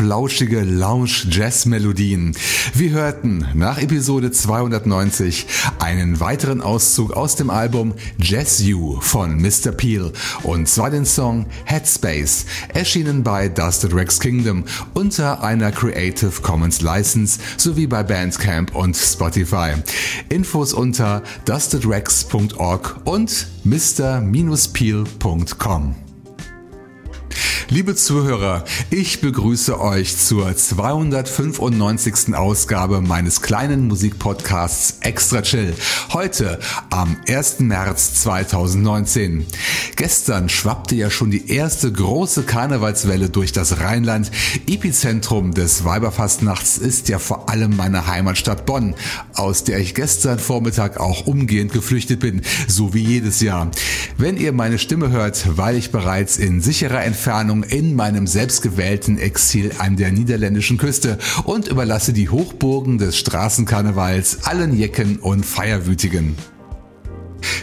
Flauschige Lounge-Jazz-Melodien. Wir hörten nach Episode 290 einen weiteren Auszug aus dem Album Jazz You von Mr. Peel und zwar den Song Headspace, erschienen bei Dusted Rex Kingdom unter einer Creative Commons License sowie bei Bandcamp und Spotify. Infos unter dustedrex.org und mr-peel.com. Liebe Zuhörer, ich begrüße euch zur 295. Ausgabe meines kleinen Musikpodcasts Extra Chill. Heute am 1. März 2019. Gestern schwappte ja schon die erste große Karnevalswelle durch das Rheinland. Epizentrum des Weiberfastnachts ist ja vor allem meine Heimatstadt Bonn, aus der ich gestern Vormittag auch umgehend geflüchtet bin, so wie jedes Jahr. Wenn ihr meine Stimme hört, weil ich bereits in sicherer Entfernung in meinem selbstgewählten Exil an der niederländischen Küste und überlasse die Hochburgen des Straßenkarnevals allen Jecken und Feierwütigen.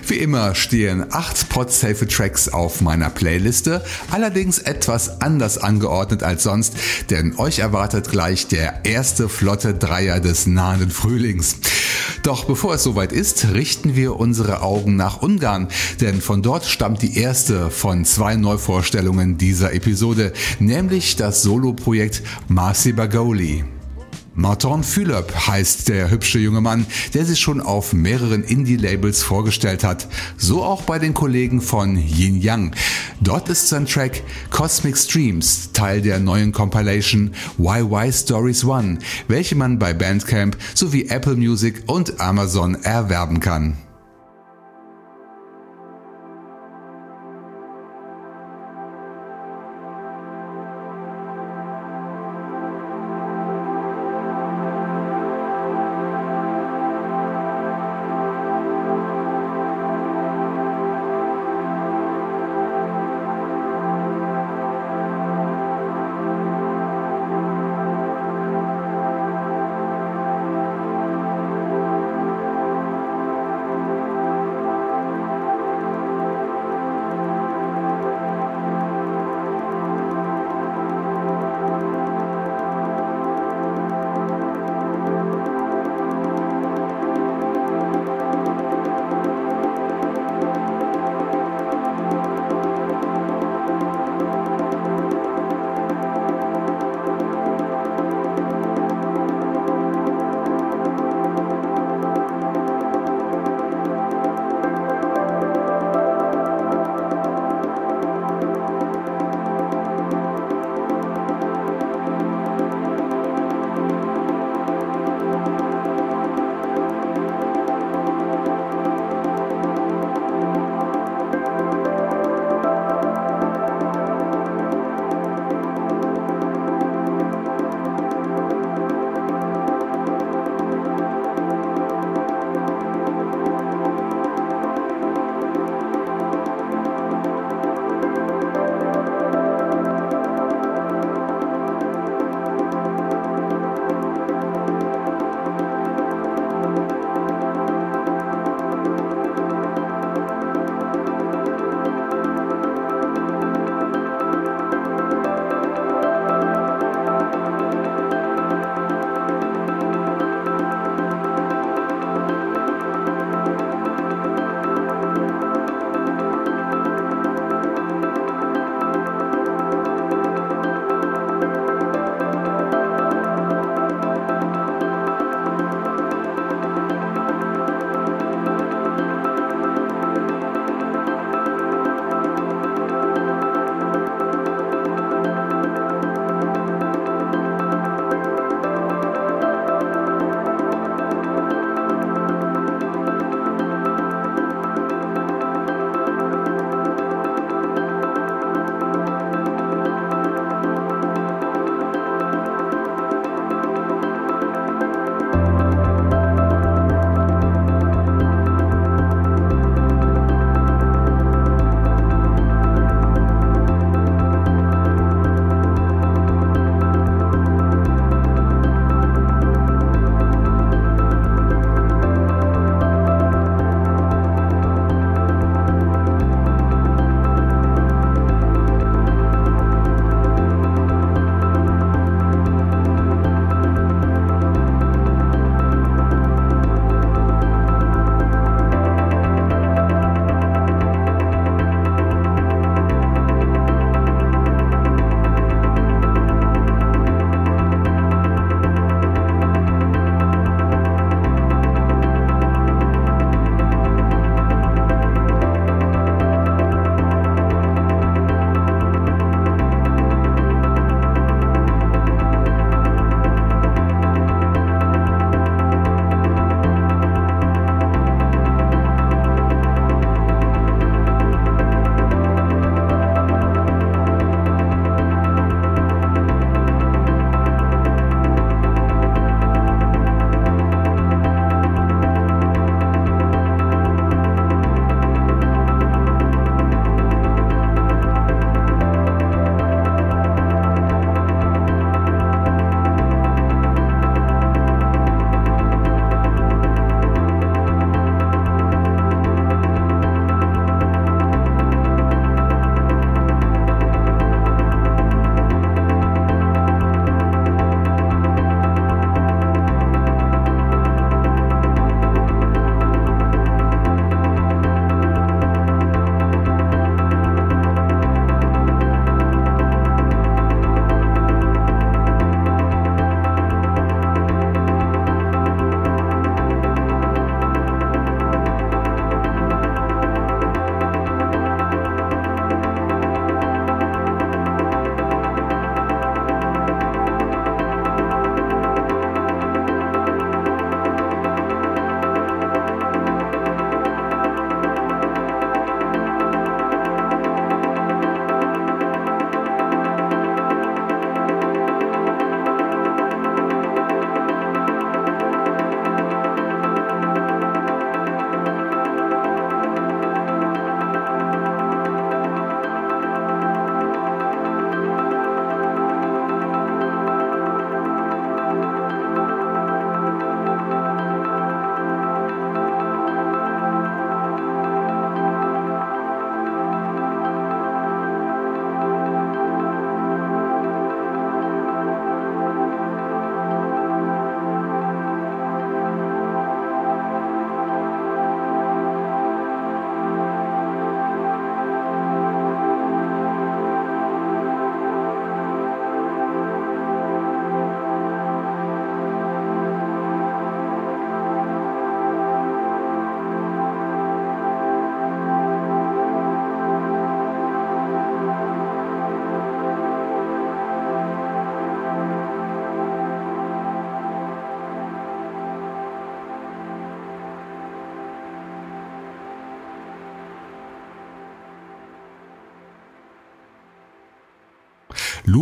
Wie immer stehen acht Podsafe Tracks auf meiner Playliste, allerdings etwas anders angeordnet als sonst, denn euch erwartet gleich der erste flotte Dreier des nahenden Frühlings. Doch bevor es soweit ist, richten wir unsere Augen nach Ungarn, denn von dort stammt die erste von zwei Neuvorstellungen dieser Episode, nämlich das Soloprojekt Marci Bagoli. Martin Philip heißt der hübsche junge Mann, der sich schon auf mehreren Indie-Labels vorgestellt hat. So auch bei den Kollegen von Yin Yang. Dort ist sein Track Cosmic Streams Teil der neuen Compilation YY Stories One, welche man bei Bandcamp sowie Apple Music und Amazon erwerben kann.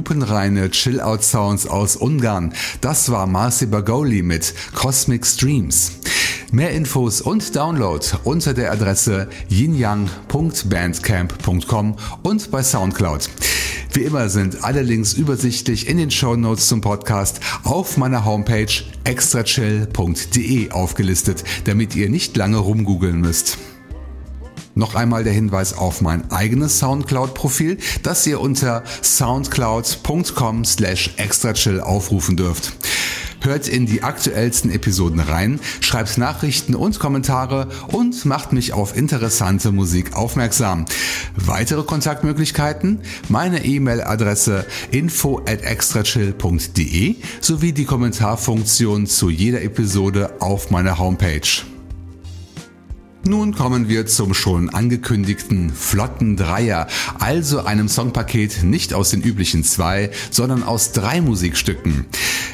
Lupenreine Chill-Out-Sounds aus Ungarn. Das war Marcy Bagoli mit Cosmic Streams. Mehr Infos und Download unter der Adresse yinyang.bandcamp.com und bei Soundcloud. Wie immer sind alle Links übersichtlich in den Show Notes zum Podcast auf meiner Homepage extrachill.de aufgelistet, damit ihr nicht lange rumgoogeln müsst. Noch einmal der Hinweis auf mein eigenes Soundcloud-Profil, das ihr unter soundcloud.com slash extrachill aufrufen dürft. Hört in die aktuellsten Episoden rein, schreibt Nachrichten und Kommentare und macht mich auf interessante Musik aufmerksam. Weitere Kontaktmöglichkeiten? Meine E-Mail-Adresse info at extrachill.de sowie die Kommentarfunktion zu jeder Episode auf meiner Homepage. Nun kommen wir zum schon angekündigten flotten Dreier, also einem Songpaket nicht aus den üblichen zwei, sondern aus drei Musikstücken.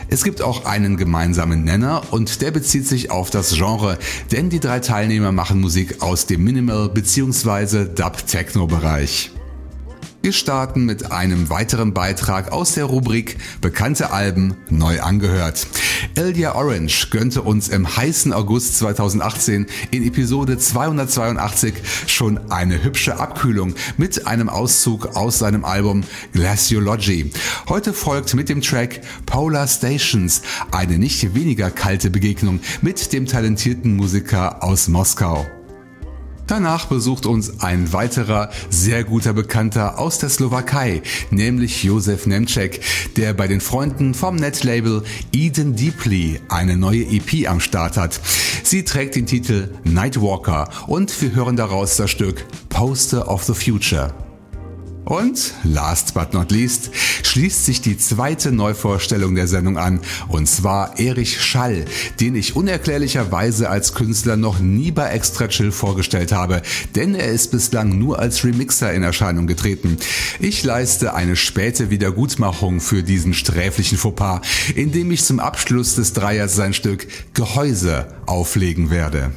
Es gibt auch einen gemeinsamen Nenner und der bezieht sich auf das Genre, denn die drei Teilnehmer machen Musik aus dem Minimal bzw. Dub-Techno-Bereich. Wir starten mit einem weiteren Beitrag aus der Rubrik Bekannte Alben neu angehört. Elia Orange gönnte uns im heißen August 2018 in Episode 282 schon eine hübsche Abkühlung mit einem Auszug aus seinem Album Glaciology. Heute folgt mit dem Track Polar Stations eine nicht weniger kalte Begegnung mit dem talentierten Musiker aus Moskau. Danach besucht uns ein weiterer sehr guter Bekannter aus der Slowakei, nämlich Josef Nemcek, der bei den Freunden vom Netlabel Eden Deeply eine neue EP am Start hat. Sie trägt den Titel Nightwalker und wir hören daraus das Stück Poster of the Future. Und last but not least schließt sich die zweite Neuvorstellung der Sendung an, und zwar Erich Schall, den ich unerklärlicherweise als Künstler noch nie bei Extra Chill vorgestellt habe, denn er ist bislang nur als Remixer in Erscheinung getreten. Ich leiste eine späte Wiedergutmachung für diesen sträflichen Fauxpas, indem ich zum Abschluss des Dreiers sein Stück Gehäuse auflegen werde.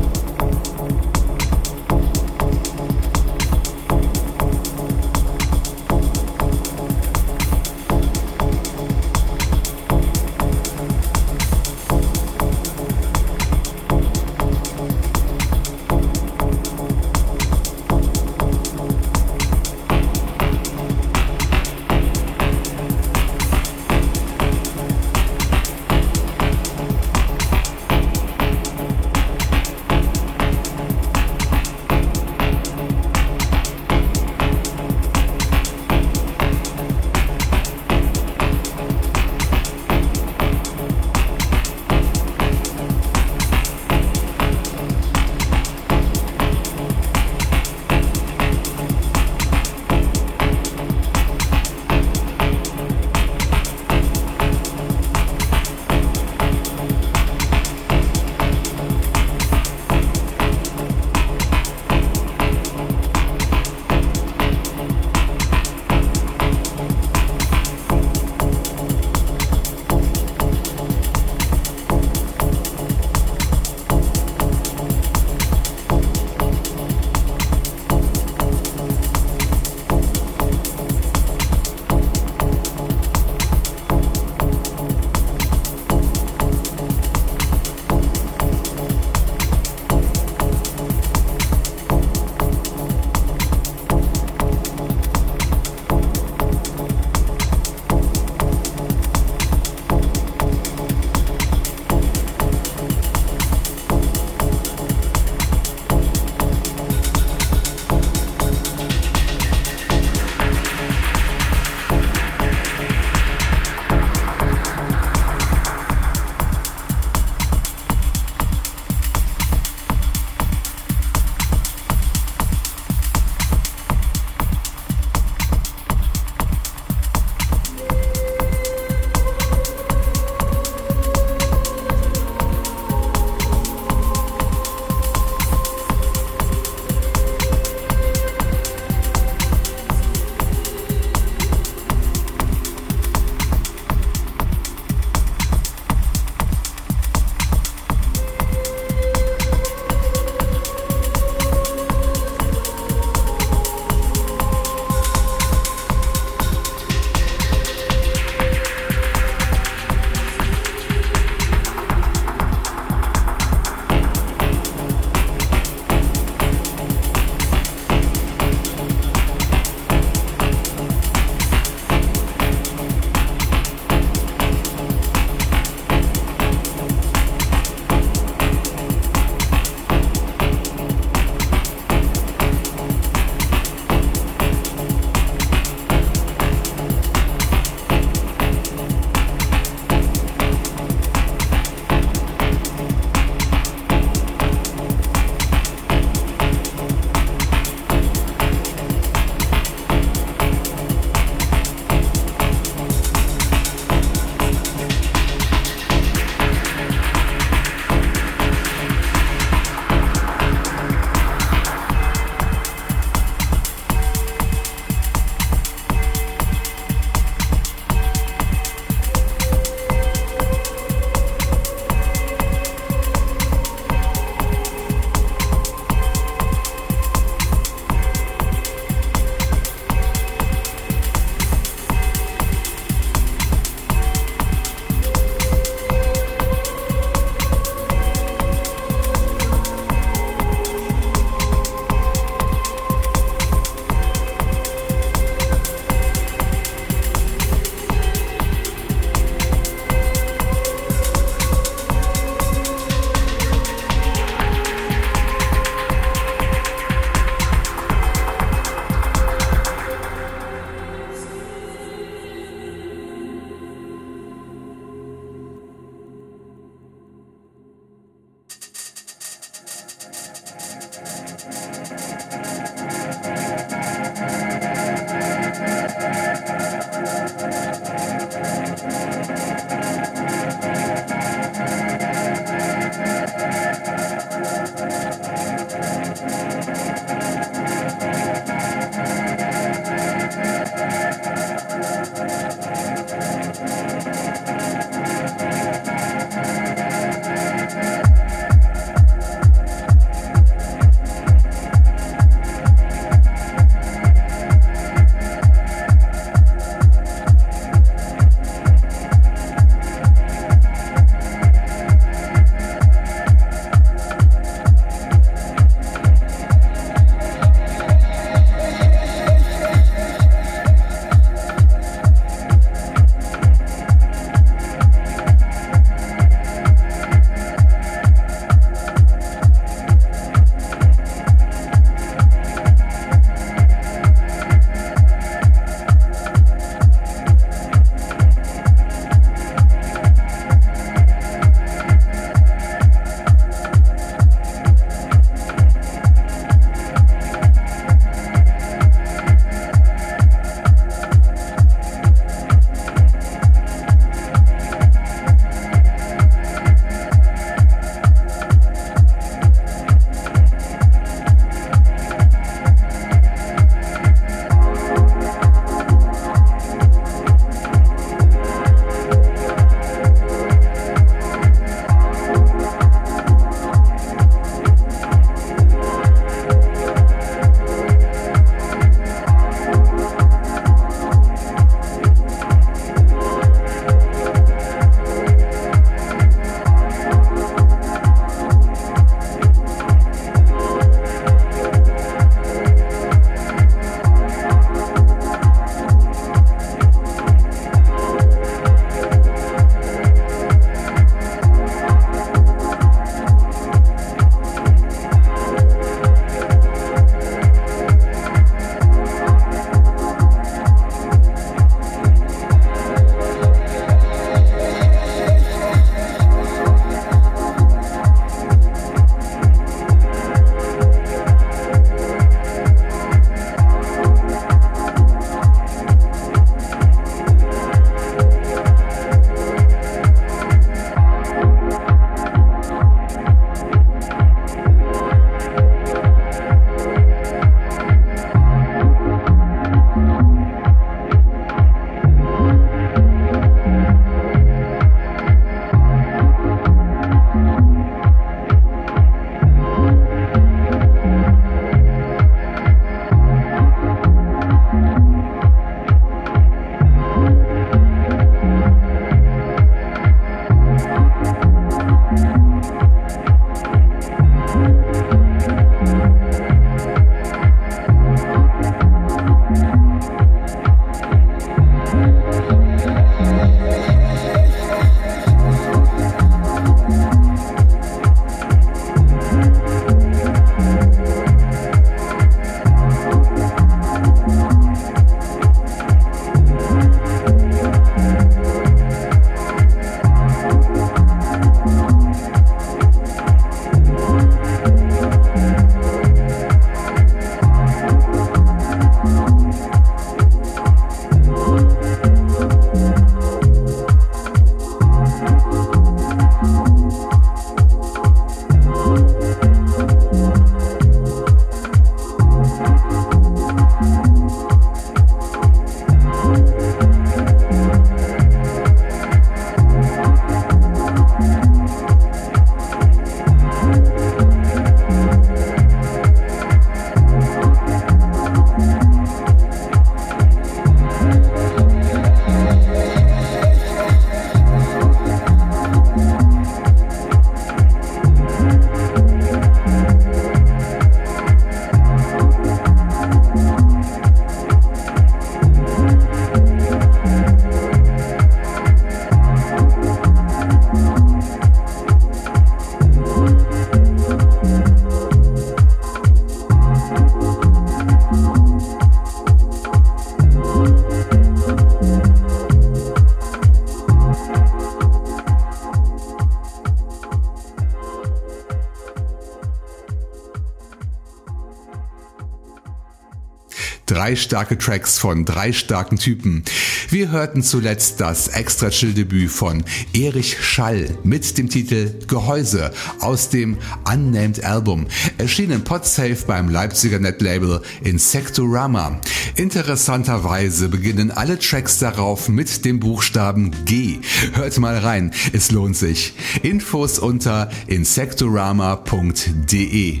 Drei starke Tracks von drei starken Typen. Wir hörten zuletzt das extra chill Debüt von Erich Schall mit dem Titel Gehäuse aus dem Unnamed Album, erschienen Podsafe beim Leipziger Netlabel Insectorama. Interessanterweise beginnen alle Tracks darauf mit dem Buchstaben G. Hört mal rein, es lohnt sich. Infos unter insectorama.de.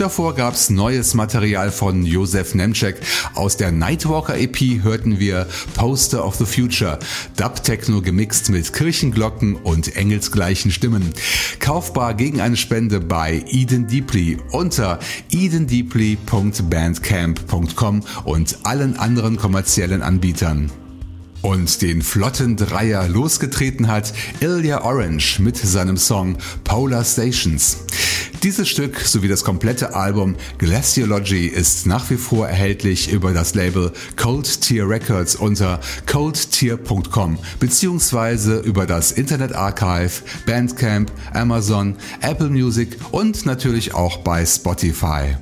Davor gab's neues Material von Josef Nemcek. Aus der Nightwalker EP hörten wir Poster of the Future, Dub-Techno gemixt mit Kirchenglocken und engelsgleichen Stimmen. Kaufbar gegen eine Spende bei Eden Deeply unter edendeeply.bandcamp.com und allen anderen kommerziellen Anbietern. Und den flotten Dreier losgetreten hat Ilya Orange mit seinem Song Polar Stations. Dieses Stück sowie das komplette Album Glaciology ist nach wie vor erhältlich über das Label Cold Tier Records unter coldtier.com beziehungsweise über das Internet Archive, Bandcamp, Amazon, Apple Music und natürlich auch bei Spotify.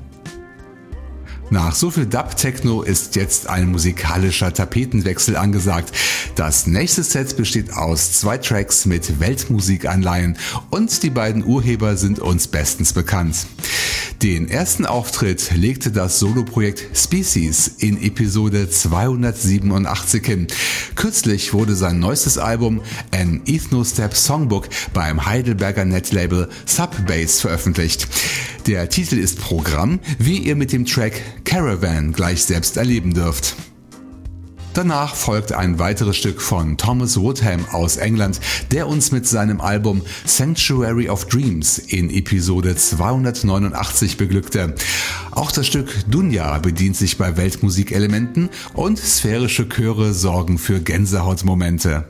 Nach so viel Dub-Techno ist jetzt ein musikalischer Tapetenwechsel angesagt. Das nächste Set besteht aus zwei Tracks mit Weltmusikanleihen und die beiden Urheber sind uns bestens bekannt. Den ersten Auftritt legte das Soloprojekt Species in Episode 287 hin. Kürzlich wurde sein neuestes Album An Ethnostep Songbook beim Heidelberger Netlabel Subbase veröffentlicht. Der Titel ist Programm, wie ihr mit dem Track Caravan gleich selbst erleben dürft. Danach folgt ein weiteres Stück von Thomas Woodham aus England, der uns mit seinem Album Sanctuary of Dreams in Episode 289 beglückte. Auch das Stück Dunja bedient sich bei Weltmusikelementen und sphärische Chöre sorgen für Gänsehautmomente.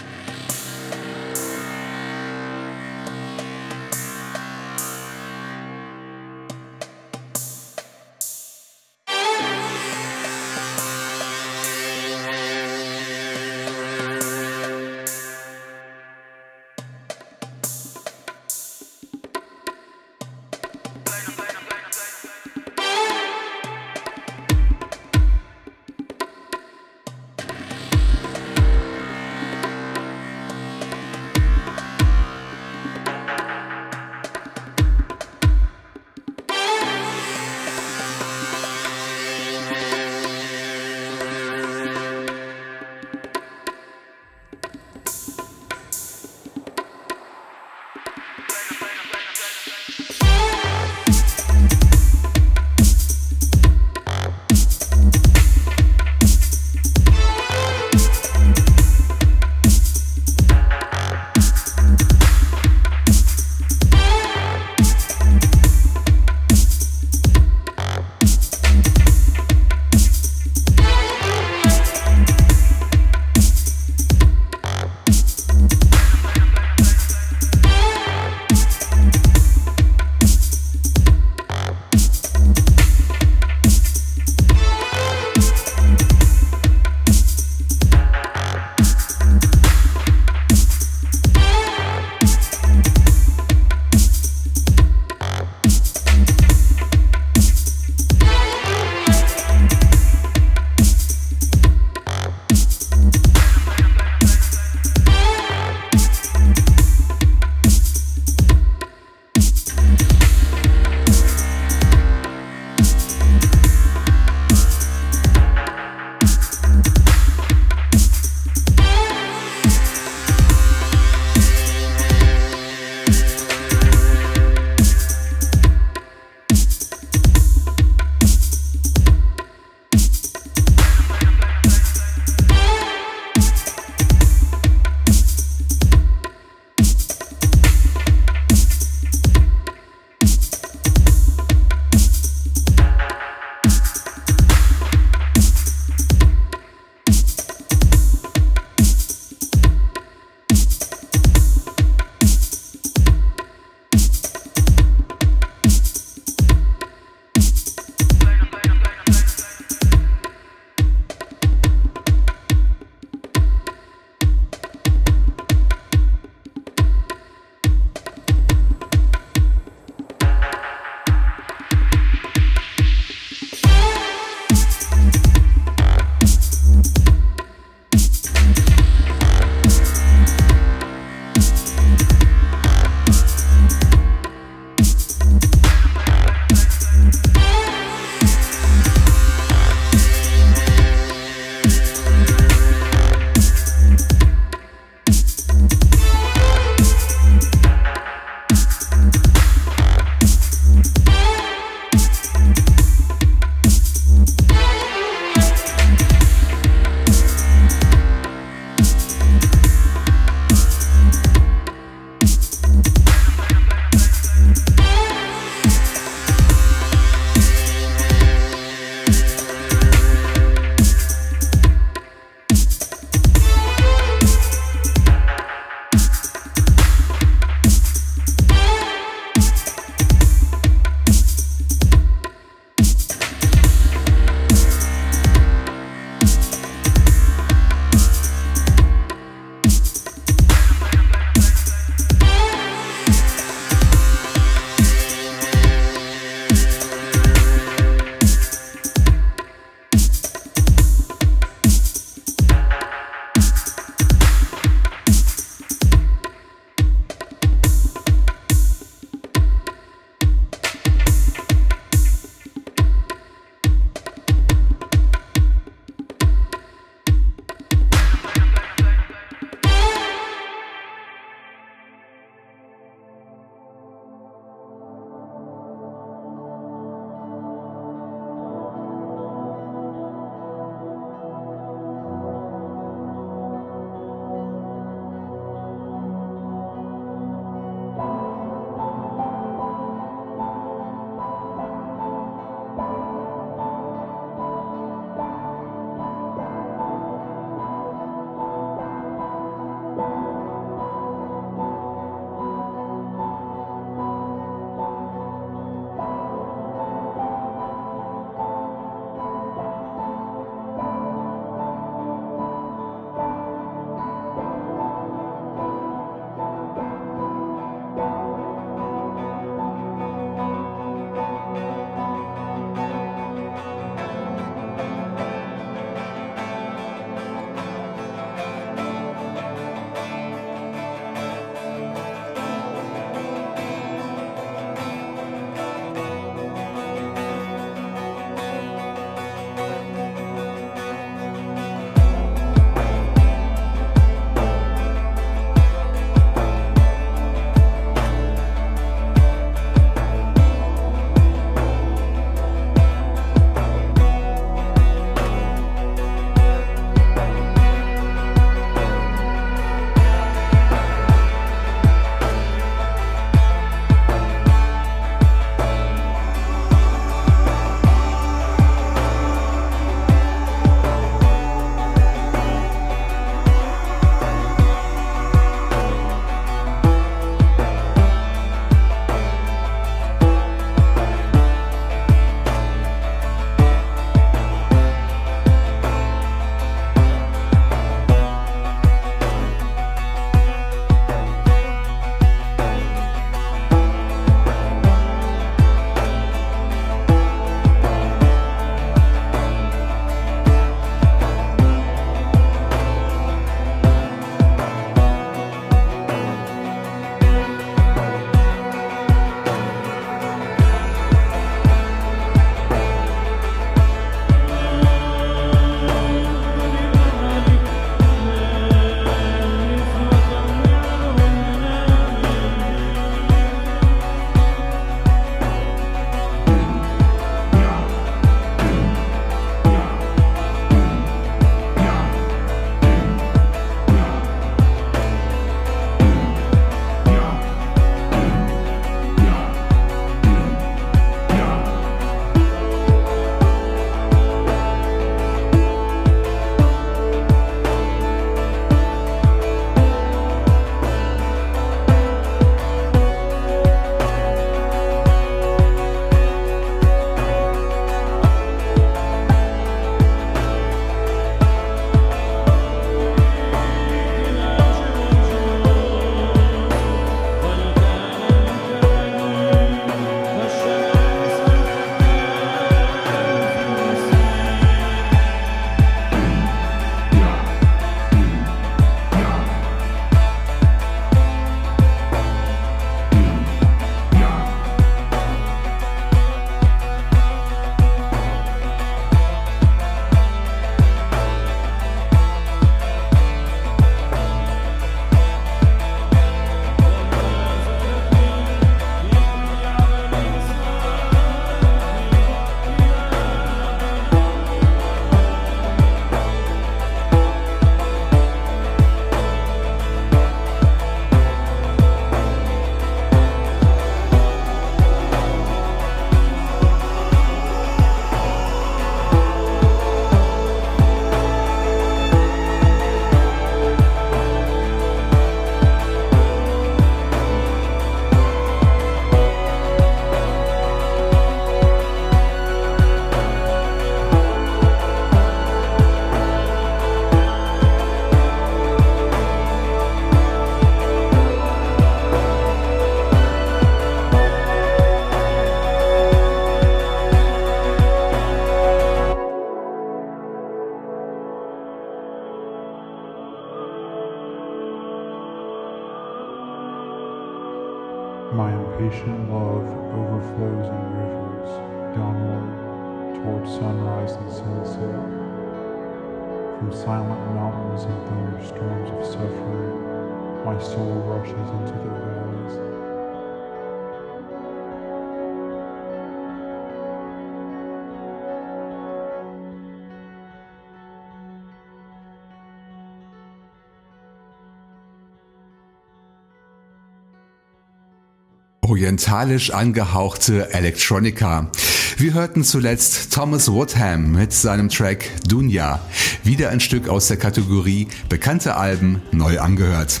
Orientalisch angehauchte Electronica. Wir hörten zuletzt Thomas Woodham mit seinem Track Dunya, wieder ein Stück aus der Kategorie bekannte Alben neu angehört.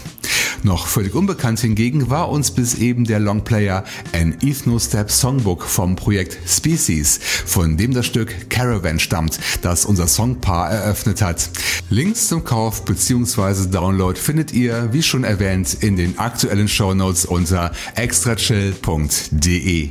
Noch völlig unbekannt hingegen war uns bis eben der Longplayer An Ethnostep Songbook vom Projekt Species, von dem das Stück Caravan stammt, das unser Songpaar eröffnet hat. Links zum Kauf bzw. Download findet ihr, wie schon erwähnt, in den aktuellen Shownotes unter extrachill.de.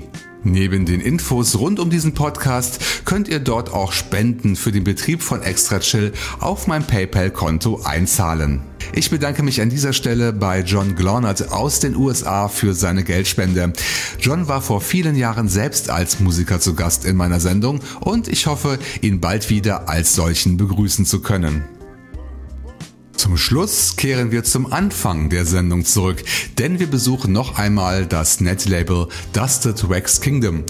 Neben den Infos rund um diesen Podcast könnt ihr dort auch Spenden für den Betrieb von Extra Chill auf mein PayPal-Konto einzahlen. Ich bedanke mich an dieser Stelle bei John Glornert aus den USA für seine Geldspende. John war vor vielen Jahren selbst als Musiker zu Gast in meiner Sendung und ich hoffe, ihn bald wieder als solchen begrüßen zu können. Zum Schluss kehren wir zum Anfang der Sendung zurück, denn wir besuchen noch einmal das Netlabel Dusted Wax Kingdom.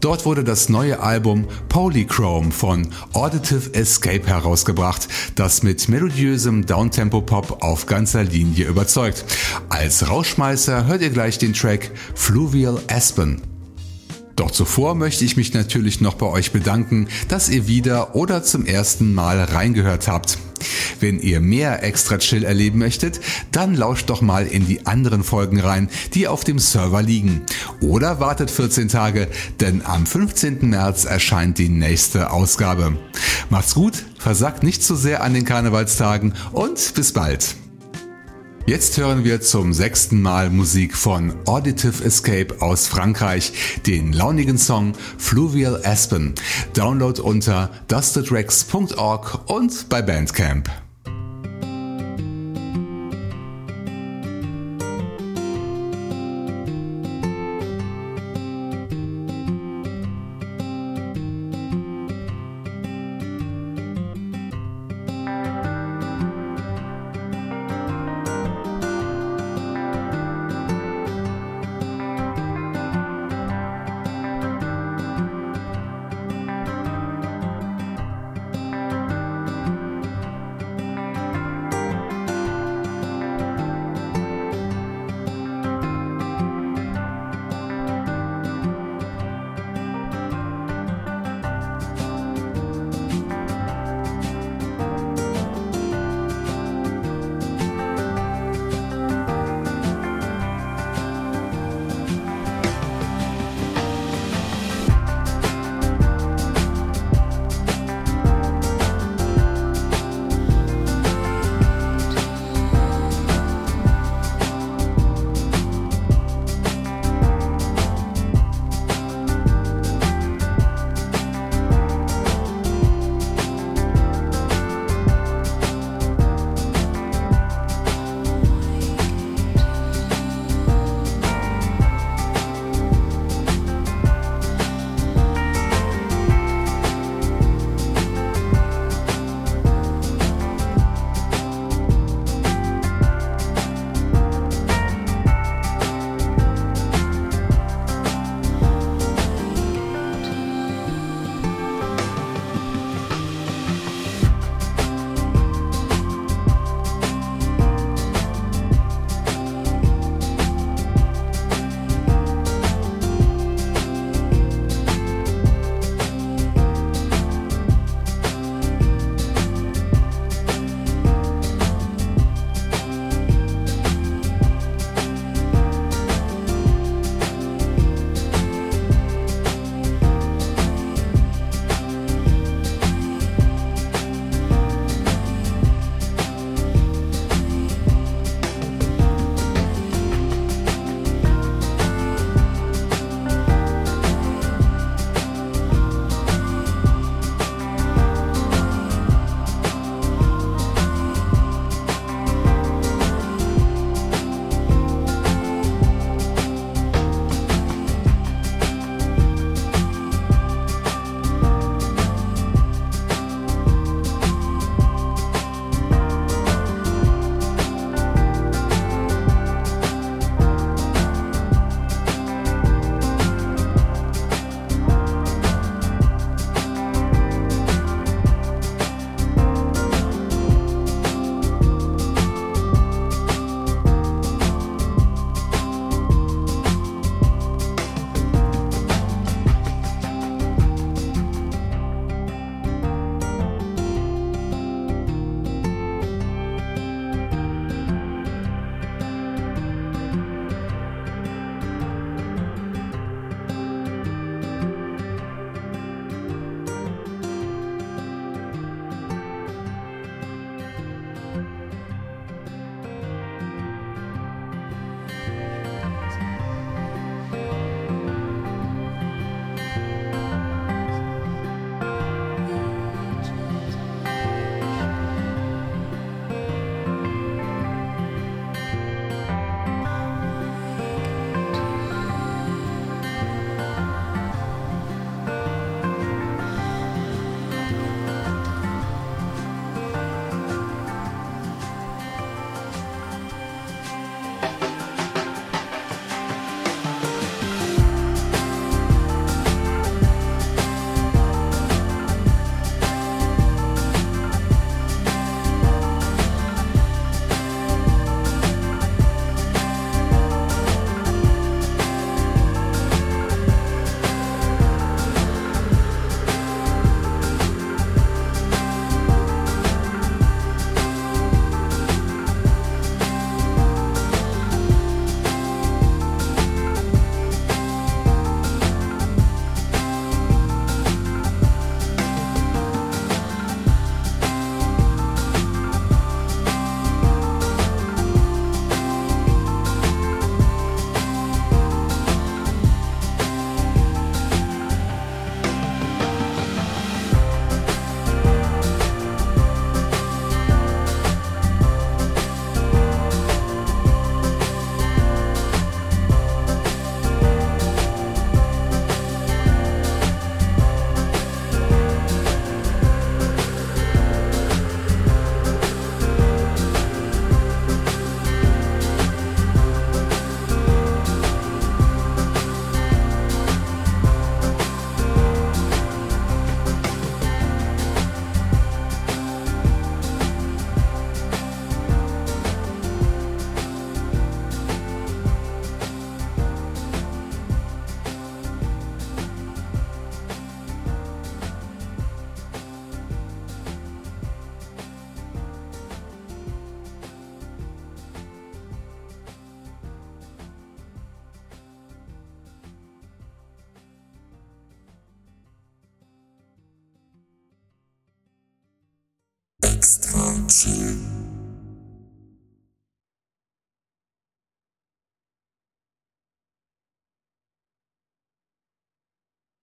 Dort wurde das neue Album Polychrome von Auditive Escape herausgebracht, das mit melodiösem Downtempo-Pop auf ganzer Linie überzeugt. Als Rauschmeißer hört ihr gleich den Track Fluvial Aspen. Doch zuvor möchte ich mich natürlich noch bei euch bedanken, dass ihr wieder oder zum ersten Mal reingehört habt. Wenn ihr mehr extra Chill erleben möchtet, dann lauscht doch mal in die anderen Folgen rein, die auf dem Server liegen. Oder wartet 14 Tage, denn am 15. März erscheint die nächste Ausgabe. Macht's gut, versagt nicht zu so sehr an den Karnevalstagen und bis bald. Jetzt hören wir zum sechsten Mal Musik von Auditive Escape aus Frankreich, den launigen Song Fluvial Aspen. Download unter dustedrex.org und bei Bandcamp.